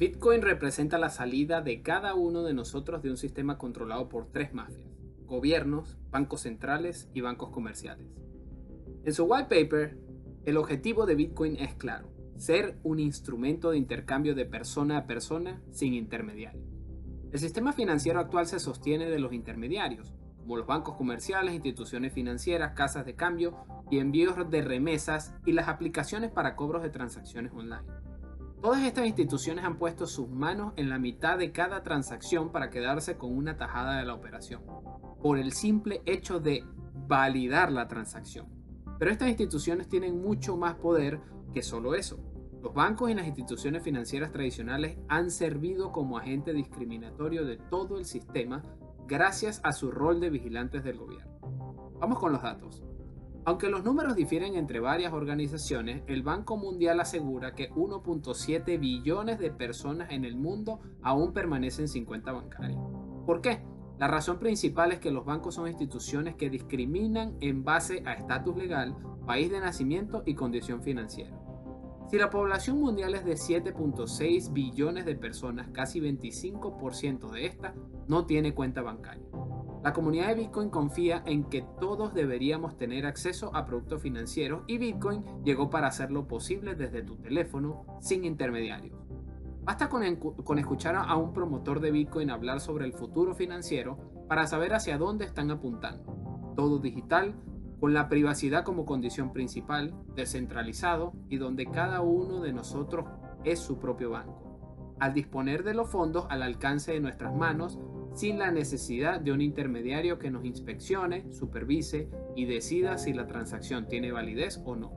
Bitcoin representa la salida de cada uno de nosotros de un sistema controlado por tres mafias, gobiernos, bancos centrales y bancos comerciales. En su white paper, el objetivo de Bitcoin es claro, ser un instrumento de intercambio de persona a persona sin intermediario. El sistema financiero actual se sostiene de los intermediarios, como los bancos comerciales, instituciones financieras, casas de cambio y envíos de remesas y las aplicaciones para cobros de transacciones online. Todas estas instituciones han puesto sus manos en la mitad de cada transacción para quedarse con una tajada de la operación, por el simple hecho de validar la transacción. Pero estas instituciones tienen mucho más poder que solo eso. Los bancos y las instituciones financieras tradicionales han servido como agente discriminatorio de todo el sistema gracias a su rol de vigilantes del gobierno. Vamos con los datos. Aunque los números difieren entre varias organizaciones, el Banco Mundial asegura que 1.7 billones de personas en el mundo aún permanecen sin cuenta bancaria. ¿Por qué? La razón principal es que los bancos son instituciones que discriminan en base a estatus legal, país de nacimiento y condición financiera. Si la población mundial es de 7.6 billones de personas, casi 25% de esta no tiene cuenta bancaria. La comunidad de Bitcoin confía en que todos deberíamos tener acceso a productos financieros y Bitcoin llegó para hacerlo posible desde tu teléfono sin intermediarios. Basta con, con, escuchar a un promotor de Bitcoin hablar sobre el futuro financiero para saber hacia dónde están apuntando. Todo digital, con la privacidad como condición principal, descentralizado y donde cada uno de nosotros es su propio banco. Al disponer de los fondos al alcance de nuestras manos, sin la necesidad de un intermediario que nos inspeccione, supervise y decida si la transacción tiene validez o no.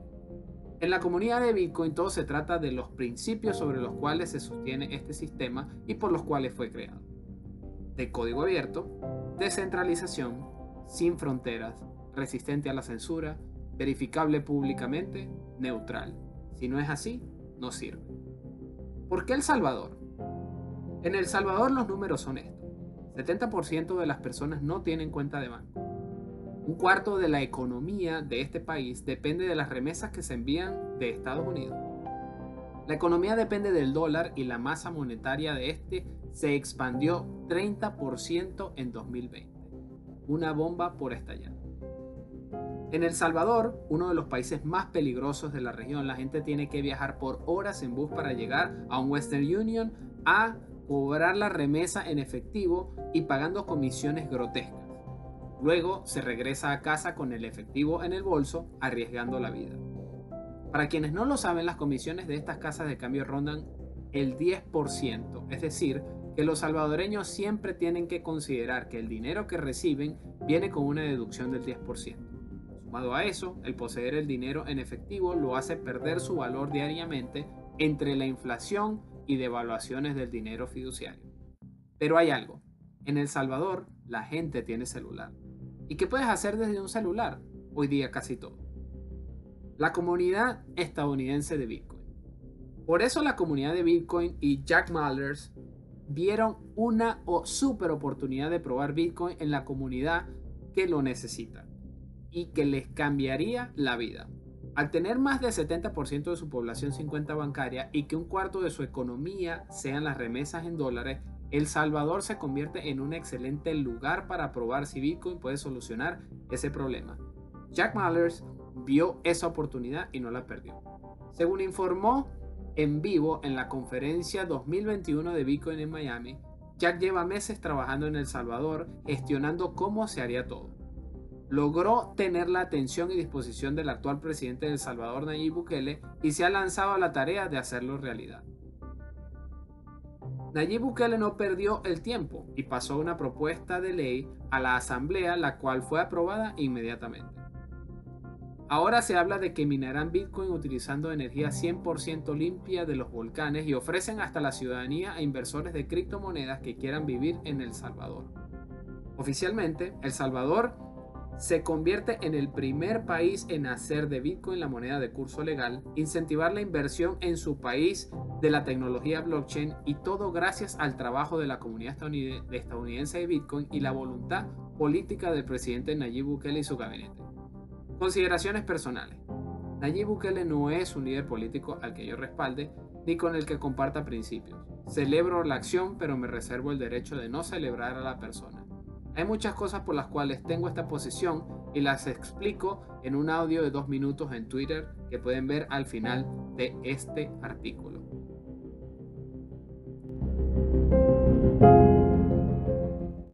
En la comunidad de Bitcoin todo se trata de los principios sobre los cuales se sostiene este sistema y por los cuales fue creado. De código abierto, descentralización, sin fronteras, resistente a la censura, verificable públicamente, neutral. Si no es así, no sirve. ¿Por qué El Salvador? En El Salvador los números son estos. 70% de las personas no tienen cuenta de banco. Un cuarto de la economía de este país depende de las remesas que se envían de Estados Unidos. La economía depende del dólar y la masa monetaria de este se expandió 30% en 2020. Una bomba por estallar. En El Salvador, uno de los países más peligrosos de la región, la gente tiene que viajar por horas en bus para llegar a un Western Union a cobrar la remesa en efectivo y pagando comisiones grotescas. Luego se regresa a casa con el efectivo en el bolso, arriesgando la vida. Para quienes no lo saben, las comisiones de estas casas de cambio rondan el 10%, es decir, que los salvadoreños siempre tienen que considerar que el dinero que reciben viene con una deducción del 10%. Sumado a eso, el poseer el dinero en efectivo lo hace perder su valor diariamente entre la inflación y devaluaciones del dinero fiduciario. Pero hay algo. En El Salvador la gente tiene celular. ¿Y qué puedes hacer desde un celular? Hoy día casi todo. La comunidad estadounidense de Bitcoin. Por eso la comunidad de Bitcoin y Jack Mallers vieron una super oportunidad de probar Bitcoin en la comunidad que lo necesita y que les cambiaría la vida. Al tener más del 70% de su población sin cuenta bancaria y que un cuarto de su economía sean las remesas en dólares, El Salvador se convierte en un excelente lugar para probar si Bitcoin puede solucionar ese problema. Jack Mallers vio esa oportunidad y no la perdió. Según informó en vivo en la conferencia 2021 de Bitcoin en Miami, Jack lleva meses trabajando en El Salvador gestionando cómo se haría todo logró tener la atención y disposición del actual presidente de El Salvador, Nayib Bukele, y se ha lanzado a la tarea de hacerlo realidad. Nayib Bukele no perdió el tiempo y pasó una propuesta de ley a la Asamblea, la cual fue aprobada inmediatamente. Ahora se habla de que minarán Bitcoin utilizando energía 100% limpia de los volcanes y ofrecen hasta la ciudadanía a inversores de criptomonedas que quieran vivir en El Salvador. Oficialmente, El Salvador se convierte en el primer país en hacer de Bitcoin la moneda de curso legal, incentivar la inversión en su país de la tecnología blockchain y todo gracias al trabajo de la comunidad estadounidense de Bitcoin y la voluntad política del presidente Nayib Bukele y su gabinete. Consideraciones personales. Nayib Bukele no es un líder político al que yo respalde ni con el que comparta principios. Celebro la acción, pero me reservo el derecho de no celebrar a la persona. Hay muchas cosas por las cuales tengo esta posición y las explico en un audio de dos minutos en Twitter que pueden ver al final de este artículo.